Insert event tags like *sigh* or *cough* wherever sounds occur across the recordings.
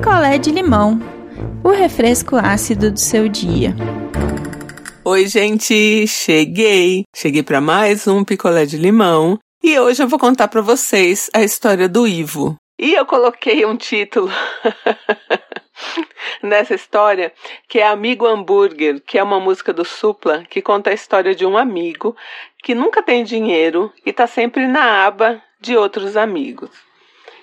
picolé de limão, o refresco ácido do seu dia. Oi, gente, cheguei. Cheguei para mais um picolé de limão e hoje eu vou contar para vocês a história do Ivo. E eu coloquei um título *laughs* nessa história que é Amigo Hambúrguer, que é uma música do Supla que conta a história de um amigo que nunca tem dinheiro e está sempre na aba de outros amigos.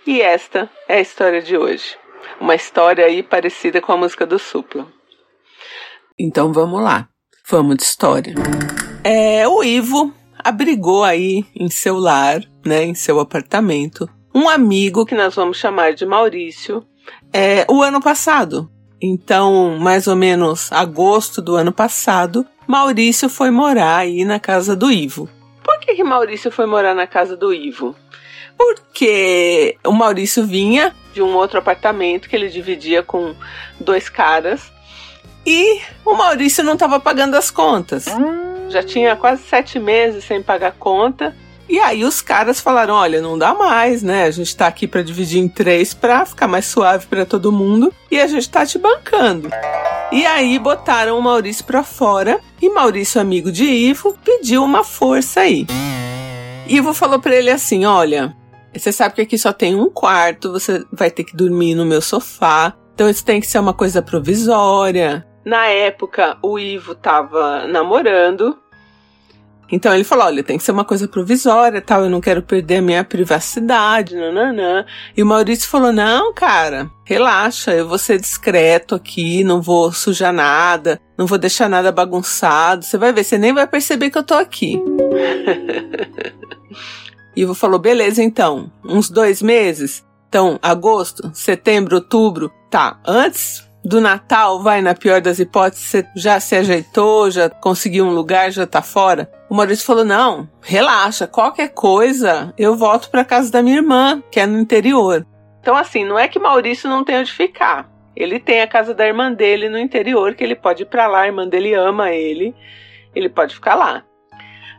E esta é a história de hoje. Uma história aí parecida com a música do Supla. Então vamos lá. Vamos de história. É, o Ivo abrigou aí em seu lar, né, em seu apartamento, um amigo que nós vamos chamar de Maurício, é, o ano passado. Então, mais ou menos agosto do ano passado, Maurício foi morar aí na casa do Ivo. Por que, que Maurício foi morar na casa do Ivo? Porque o Maurício vinha de um outro apartamento que ele dividia com dois caras e o Maurício não estava pagando as contas. Já tinha quase sete meses sem pagar conta. E aí os caras falaram: olha, não dá mais, né? A gente tá aqui para dividir em três para ficar mais suave para todo mundo e a gente tá te bancando. E aí botaram o Maurício para fora e Maurício, amigo de Ivo, pediu uma força aí. Ivo falou para ele assim: olha, você sabe que aqui só tem um quarto, você vai ter que dormir no meu sofá. Então isso tem que ser uma coisa provisória. Na época, o Ivo tava namorando. Então ele falou: olha, tem que ser uma coisa provisória, tal, eu não quero perder a minha privacidade, nananã. E o Maurício falou: não, cara, relaxa, eu vou ser discreto aqui, não vou sujar nada, não vou deixar nada bagunçado. Você vai ver, você nem vai perceber que eu tô aqui. *laughs* Ivo falou: beleza, então, uns dois meses. Então, agosto, setembro, outubro. Tá, antes do Natal, vai, na pior das hipóteses, você já se ajeitou, já conseguiu um lugar, já tá fora. O Maurício falou: não, relaxa, qualquer coisa, eu volto para casa da minha irmã, que é no interior. Então, assim, não é que Maurício não tem onde ficar. Ele tem a casa da irmã dele no interior, que ele pode ir pra lá, a irmã dele ama ele, ele pode ficar lá.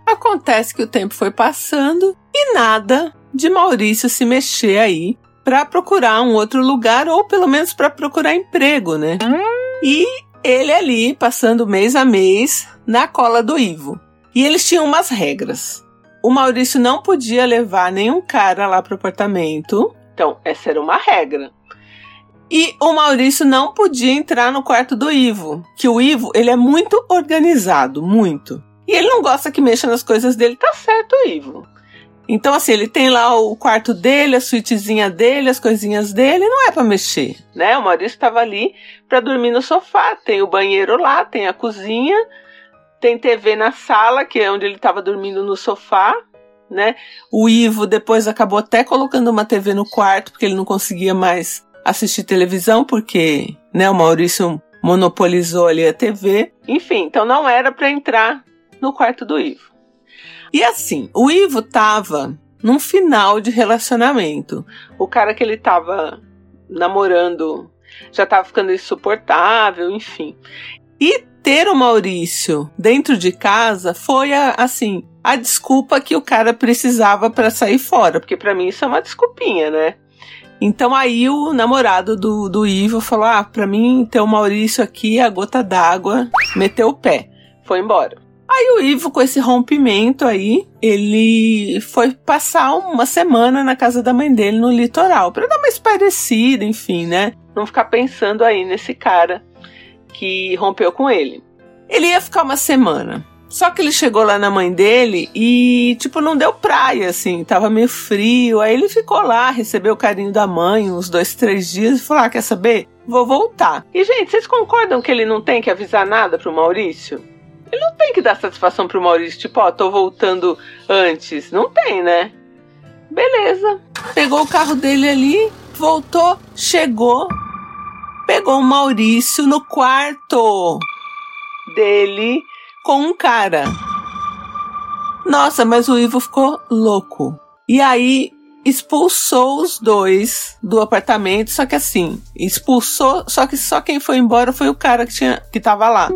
Acontece que o tempo foi passando e nada de Maurício se mexer aí para procurar um outro lugar ou pelo menos para procurar emprego, né? E ele ali passando mês a mês na cola do Ivo. E eles tinham umas regras. O Maurício não podia levar nenhum cara lá pro apartamento. Então, essa era uma regra. E o Maurício não podia entrar no quarto do Ivo, que o Ivo, ele é muito organizado, muito. E ele não gosta que mexa nas coisas dele, tá certo, Ivo. Então, assim, ele tem lá o quarto dele, a suítezinha dele, as coisinhas dele, não é para mexer, né? O Maurício estava ali para dormir no sofá. Tem o banheiro lá, tem a cozinha, tem TV na sala, que é onde ele estava dormindo no sofá, né? O Ivo depois acabou até colocando uma TV no quarto, porque ele não conseguia mais assistir televisão, porque, né, o Maurício monopolizou ali a TV. Enfim, então não era para entrar no quarto do Ivo. E assim, o Ivo tava num final de relacionamento. O cara que ele tava namorando já tava ficando insuportável, enfim. E ter o Maurício dentro de casa foi a, assim, a desculpa que o cara precisava para sair fora, porque para mim isso é uma desculpinha, né? Então aí o namorado do, do Ivo falou: Ah, pra mim ter o Maurício aqui, a gota d'água, meteu o pé, foi embora. Aí o Ivo, com esse rompimento aí, ele foi passar uma semana na casa da mãe dele no litoral, para dar uma esparecida, enfim, né? Não ficar pensando aí nesse cara que rompeu com ele. Ele ia ficar uma semana. Só que ele chegou lá na mãe dele e, tipo, não deu praia, assim, tava meio frio. Aí ele ficou lá, recebeu o carinho da mãe uns dois, três dias e falou: ah, quer saber? Vou voltar. E, gente, vocês concordam que ele não tem que avisar nada pro Maurício? Ele não tem que dar satisfação pro Maurício, tipo, ó, tô voltando antes. Não tem, né? Beleza. Pegou o carro dele ali, voltou, chegou, pegou o Maurício no quarto dele com um cara. Nossa, mas o Ivo ficou louco. E aí expulsou os dois do apartamento, só que assim, expulsou, só que só quem foi embora foi o cara que tinha que tava lá.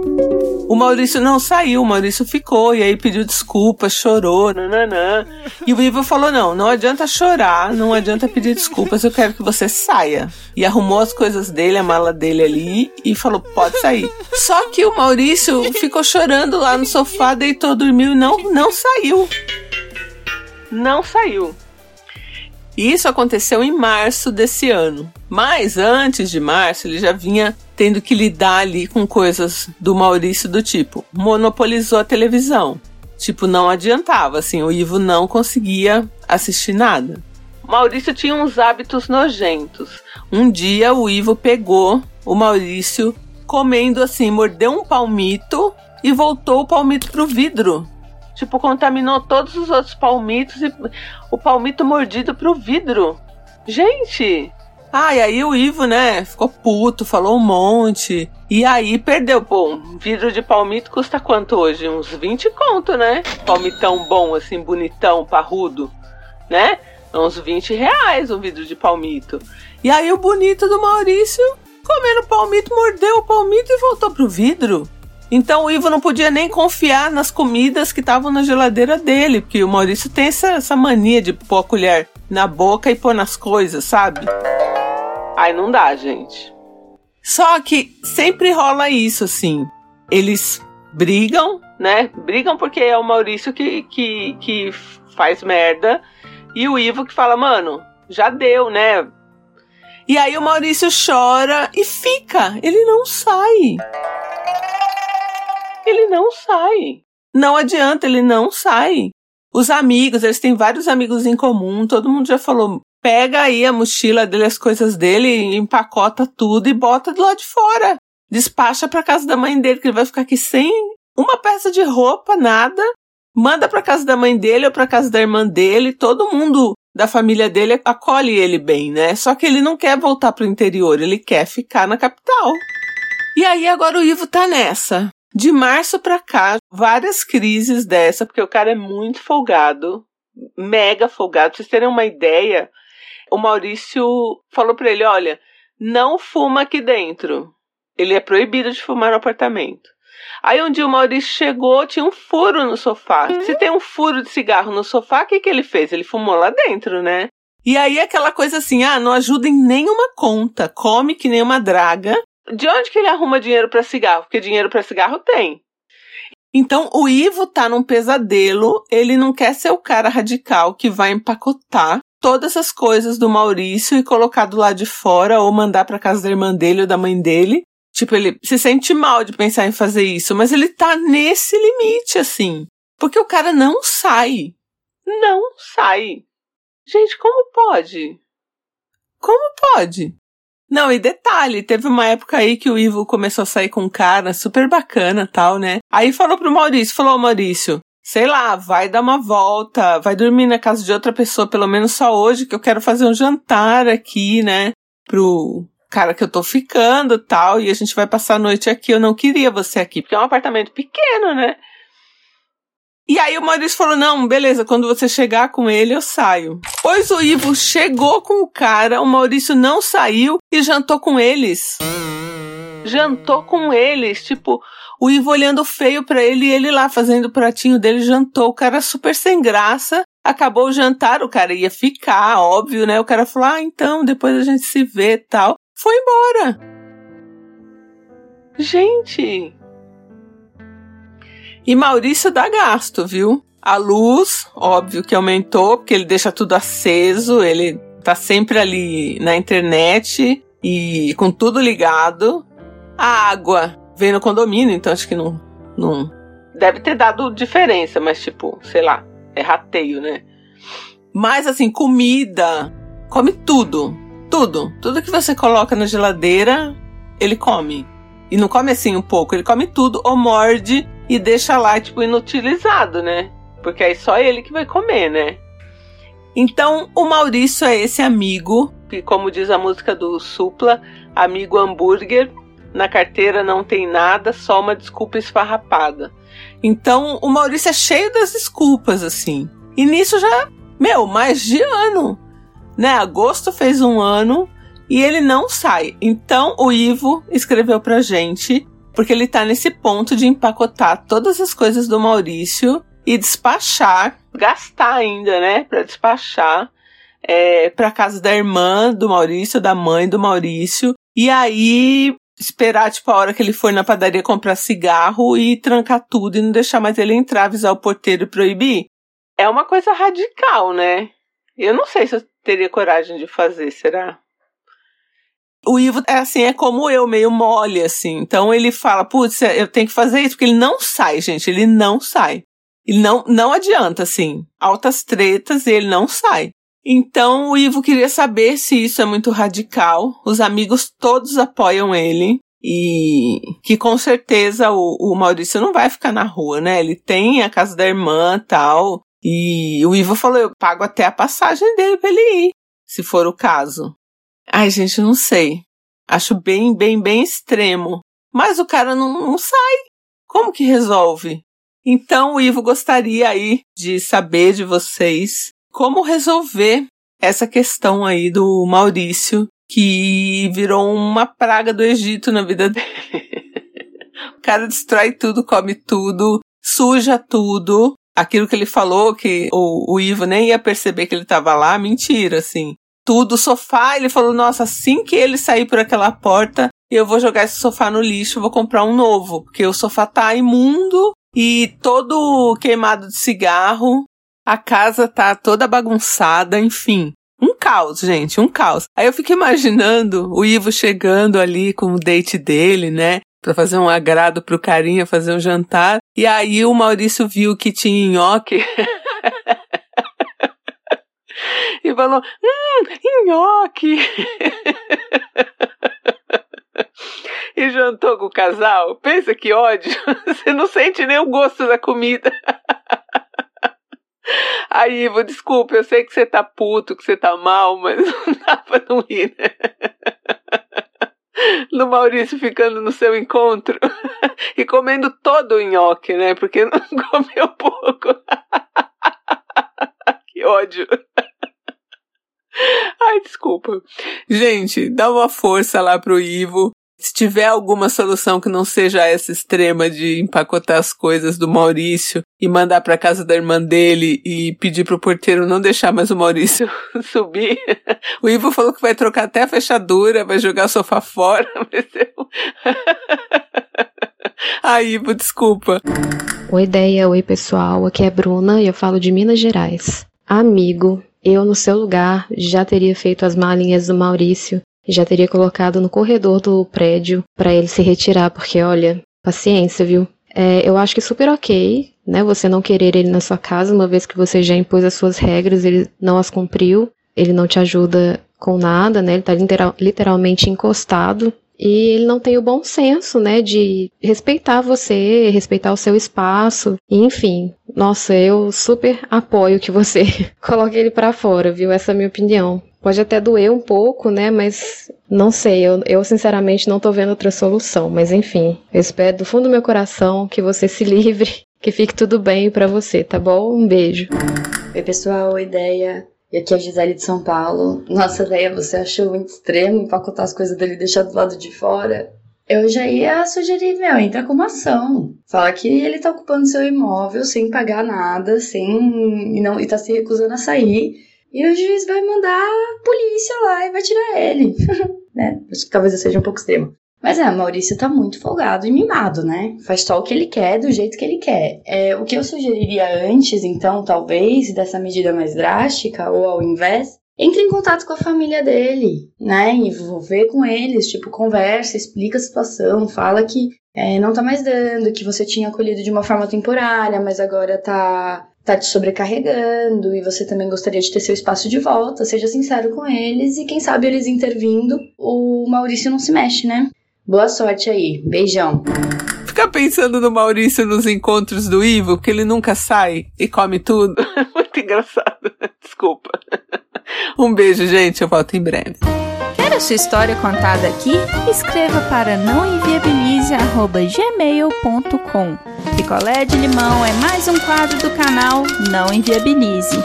O Maurício não saiu, o Maurício ficou e aí pediu desculpa, chorou, nananã. E o Ivo falou: "Não, não adianta chorar, não adianta pedir desculpas, eu quero que você saia". E arrumou as coisas dele, a mala dele ali e falou: "Pode sair". Só que o Maurício ficou chorando lá no sofá, deitou, dormiu e não não saiu. Não saiu. Isso aconteceu em março desse ano. Mas antes de março, ele já vinha tendo que lidar ali com coisas do Maurício do tipo, monopolizou a televisão. Tipo, não adiantava, assim, o Ivo não conseguia assistir nada. Maurício tinha uns hábitos nojentos. Um dia o Ivo pegou o Maurício comendo assim, mordeu um palmito e voltou o palmito pro vidro Tipo, contaminou todos os outros palmitos e o palmito mordido pro vidro. Gente! Ah, e aí o Ivo, né, ficou puto, falou um monte. E aí perdeu. Um vidro de palmito custa quanto hoje? Uns 20 conto, né? Palmitão bom, assim, bonitão, parrudo, né? Uns 20 reais um vidro de palmito. E aí o bonito do Maurício, comendo palmito, mordeu o palmito e voltou pro vidro. Então o Ivo não podia nem confiar nas comidas que estavam na geladeira dele, porque o Maurício tem essa, essa mania de pôr a colher na boca e pôr nas coisas, sabe? Aí não dá, gente. Só que sempre rola isso, assim. Eles brigam, né? Brigam porque é o Maurício que, que, que faz merda. E o Ivo que fala, mano, já deu, né? E aí o Maurício chora e fica. Ele não sai ele não sai. Não adianta, ele não sai. Os amigos, eles têm vários amigos em comum, todo mundo já falou, pega aí a mochila dele, as coisas dele, empacota tudo e bota do lado de fora. Despacha para casa da mãe dele, que ele vai ficar aqui sem uma peça de roupa, nada. Manda para casa da mãe dele ou para casa da irmã dele, todo mundo da família dele acolhe ele bem, né? Só que ele não quer voltar pro interior, ele quer ficar na capital. E aí agora o Ivo tá nessa. De março para cá, várias crises dessa, porque o cara é muito folgado, mega folgado. Pra vocês terem uma ideia, o Maurício falou para ele: olha, não fuma aqui dentro. Ele é proibido de fumar no apartamento. Aí um dia o Maurício chegou, tinha um furo no sofá. Se tem um furo de cigarro no sofá, o que, que ele fez? Ele fumou lá dentro, né? E aí aquela coisa assim, ah, não ajuda em nenhuma conta, come que nem uma draga, de onde que ele arruma dinheiro para cigarro? Porque dinheiro para cigarro tem. Então o Ivo tá num pesadelo, ele não quer ser o cara radical que vai empacotar todas as coisas do Maurício e colocar do lado de fora ou mandar para casa da irmã dele ou da mãe dele. Tipo, ele se sente mal de pensar em fazer isso, mas ele tá nesse limite assim, porque o cara não sai. Não sai. Gente, como pode? Como pode? Não, e detalhe, teve uma época aí que o Ivo começou a sair com um cara super bacana tal, né? Aí falou pro Maurício, falou, Maurício, sei lá, vai dar uma volta, vai dormir na casa de outra pessoa, pelo menos só hoje, que eu quero fazer um jantar aqui, né? Pro cara que eu tô ficando tal, e a gente vai passar a noite aqui. Eu não queria você aqui, porque é um apartamento pequeno, né? E aí o Maurício falou: não, beleza, quando você chegar com ele, eu saio. Pois o Ivo chegou com o cara, o Maurício não saiu e jantou com eles. Jantou com eles, tipo, o Ivo olhando feio para ele e ele lá fazendo o pratinho dele, jantou. O cara super sem graça. Acabou o jantar, o cara ia ficar, óbvio, né? O cara falou: ah, então, depois a gente se vê tal. Foi embora. Gente, e Maurício dá gasto, viu? A luz, óbvio que aumentou, porque ele deixa tudo aceso, ele tá sempre ali na internet e com tudo ligado. A água vem no condomínio, então acho que não, não. Deve ter dado diferença, mas tipo, sei lá, é rateio, né? Mas assim, comida, come tudo. Tudo. Tudo que você coloca na geladeira, ele come. E não come assim um pouco, ele come tudo ou morde e deixa lá, tipo, inutilizado, né? Porque aí só ele que vai comer, né? Então, o Maurício é esse amigo, que, como diz a música do Supla, amigo hambúrguer, na carteira não tem nada, só uma desculpa esfarrapada. Então, o Maurício é cheio das desculpas, assim. E nisso já, meu, mais de ano. né? Agosto fez um ano e ele não sai. Então o Ivo escreveu pra gente, porque ele tá nesse ponto de empacotar todas as coisas do Maurício e despachar, gastar ainda, né? Pra despachar é, pra casa da irmã do Maurício, da mãe do Maurício. E aí esperar, tipo, a hora que ele for na padaria comprar cigarro e trancar tudo e não deixar mais ele entrar, avisar o porteiro e proibir. É uma coisa radical, né? Eu não sei se eu teria coragem de fazer, será? O Ivo é assim, é como eu, meio mole, assim. Então ele fala, putz, eu tenho que fazer isso, porque ele não sai, gente. Ele não sai. E não, não adianta, assim. Altas tretas e ele não sai. Então o Ivo queria saber se isso é muito radical. Os amigos todos apoiam ele. E que com certeza o, o Maurício não vai ficar na rua, né? Ele tem a casa da irmã tal. E o Ivo falou: eu pago até a passagem dele pra ele ir, se for o caso. Ai, gente, não sei. Acho bem, bem, bem extremo. Mas o cara não, não sai. Como que resolve? Então o Ivo gostaria aí de saber de vocês como resolver essa questão aí do Maurício, que virou uma praga do Egito na vida *laughs* dele. o cara destrói tudo, come tudo, suja tudo. Aquilo que ele falou, que o, o Ivo nem ia perceber que ele estava lá, mentira, assim. Tudo, sofá, ele falou, nossa, assim que ele sair por aquela porta, eu vou jogar esse sofá no lixo, vou comprar um novo, porque o sofá tá imundo e todo queimado de cigarro, a casa tá toda bagunçada, enfim. Um caos, gente, um caos. Aí eu fico imaginando o Ivo chegando ali com o date dele, né? Pra fazer um agrado pro carinha, fazer um jantar. E aí o Maurício viu que tinha nhoque. *laughs* *laughs* e falou: Hum, nhoque! *laughs* e jantou com o casal. Pensa que ódio! *laughs* Você não sente nem o gosto da comida. Aí, Ivo, desculpa, eu sei que você tá puto, que você tá mal, mas não dá pra não ir, né? No Maurício ficando no seu encontro e comendo todo o nhoque, né? Porque não comeu pouco. Que ódio. *laughs* Ai, desculpa. Gente, dá uma força lá pro Ivo. Se tiver alguma solução que não seja essa extrema de empacotar as coisas do Maurício e mandar para casa da irmã dele e pedir pro porteiro não deixar mais o Maurício *laughs* subir. O Ivo falou que vai trocar até a fechadura, vai jogar o sofá fora. *laughs* Ai, Ivo, desculpa. Oi, ideia, oi pessoal, aqui é Bruna e eu falo de Minas Gerais. Amigo, eu no seu lugar já teria feito as malinhas do Maurício já teria colocado no corredor do prédio para ele se retirar, porque olha, paciência, viu? É, eu acho que super ok, né? Você não querer ele na sua casa, uma vez que você já impôs as suas regras, ele não as cumpriu, ele não te ajuda com nada, né? Ele tá literal, literalmente encostado. E ele não tem o bom senso, né, de respeitar você, respeitar o seu espaço, enfim. Nossa, eu super apoio que você *laughs* coloque ele para fora, viu? Essa é a minha opinião. Pode até doer um pouco, né? Mas não sei, eu, eu sinceramente não tô vendo outra solução. Mas enfim, eu espero do fundo do meu coração que você se *laughs* livre, que fique tudo bem para você, tá bom? Um beijo. Oi, pessoal, ideia. E aqui é a Gisele de São Paulo. Nossa, ideia, você achou muito extremo empacotar as coisas dele e deixar do lado de fora? Eu já ia sugerir, meu, entra com uma ação. Fala que ele tá ocupando seu imóvel sem pagar nada, sem. e, não, e tá se recusando a sair e o juiz vai mandar a polícia lá e vai tirar ele. *laughs* né? Acho que talvez eu seja um pouco extremo. Mas é, Maurício tá muito folgado e mimado, né? Faz só o que ele quer, do jeito que ele quer. É, o que eu sugeriria antes, então, talvez, dessa medida mais drástica, ou ao invés, entre em contato com a família dele, né? Envolver com eles, tipo, conversa, explica a situação, fala que é, não tá mais dando, que você tinha acolhido de uma forma temporária, mas agora tá tá te sobrecarregando e você também gostaria de ter seu espaço de volta, seja sincero com eles e quem sabe eles intervindo, o Maurício não se mexe, né? Boa sorte aí. Beijão. Ficar pensando no Maurício nos encontros do Ivo, porque ele nunca sai e come tudo. *laughs* Muito engraçado. Desculpa. Um beijo, gente. Eu volto em breve. Quer a sua história contada aqui? Escreva para nãoenviabilize.gmail.com Picolé de limão é mais um quadro do canal Não Enviabilize.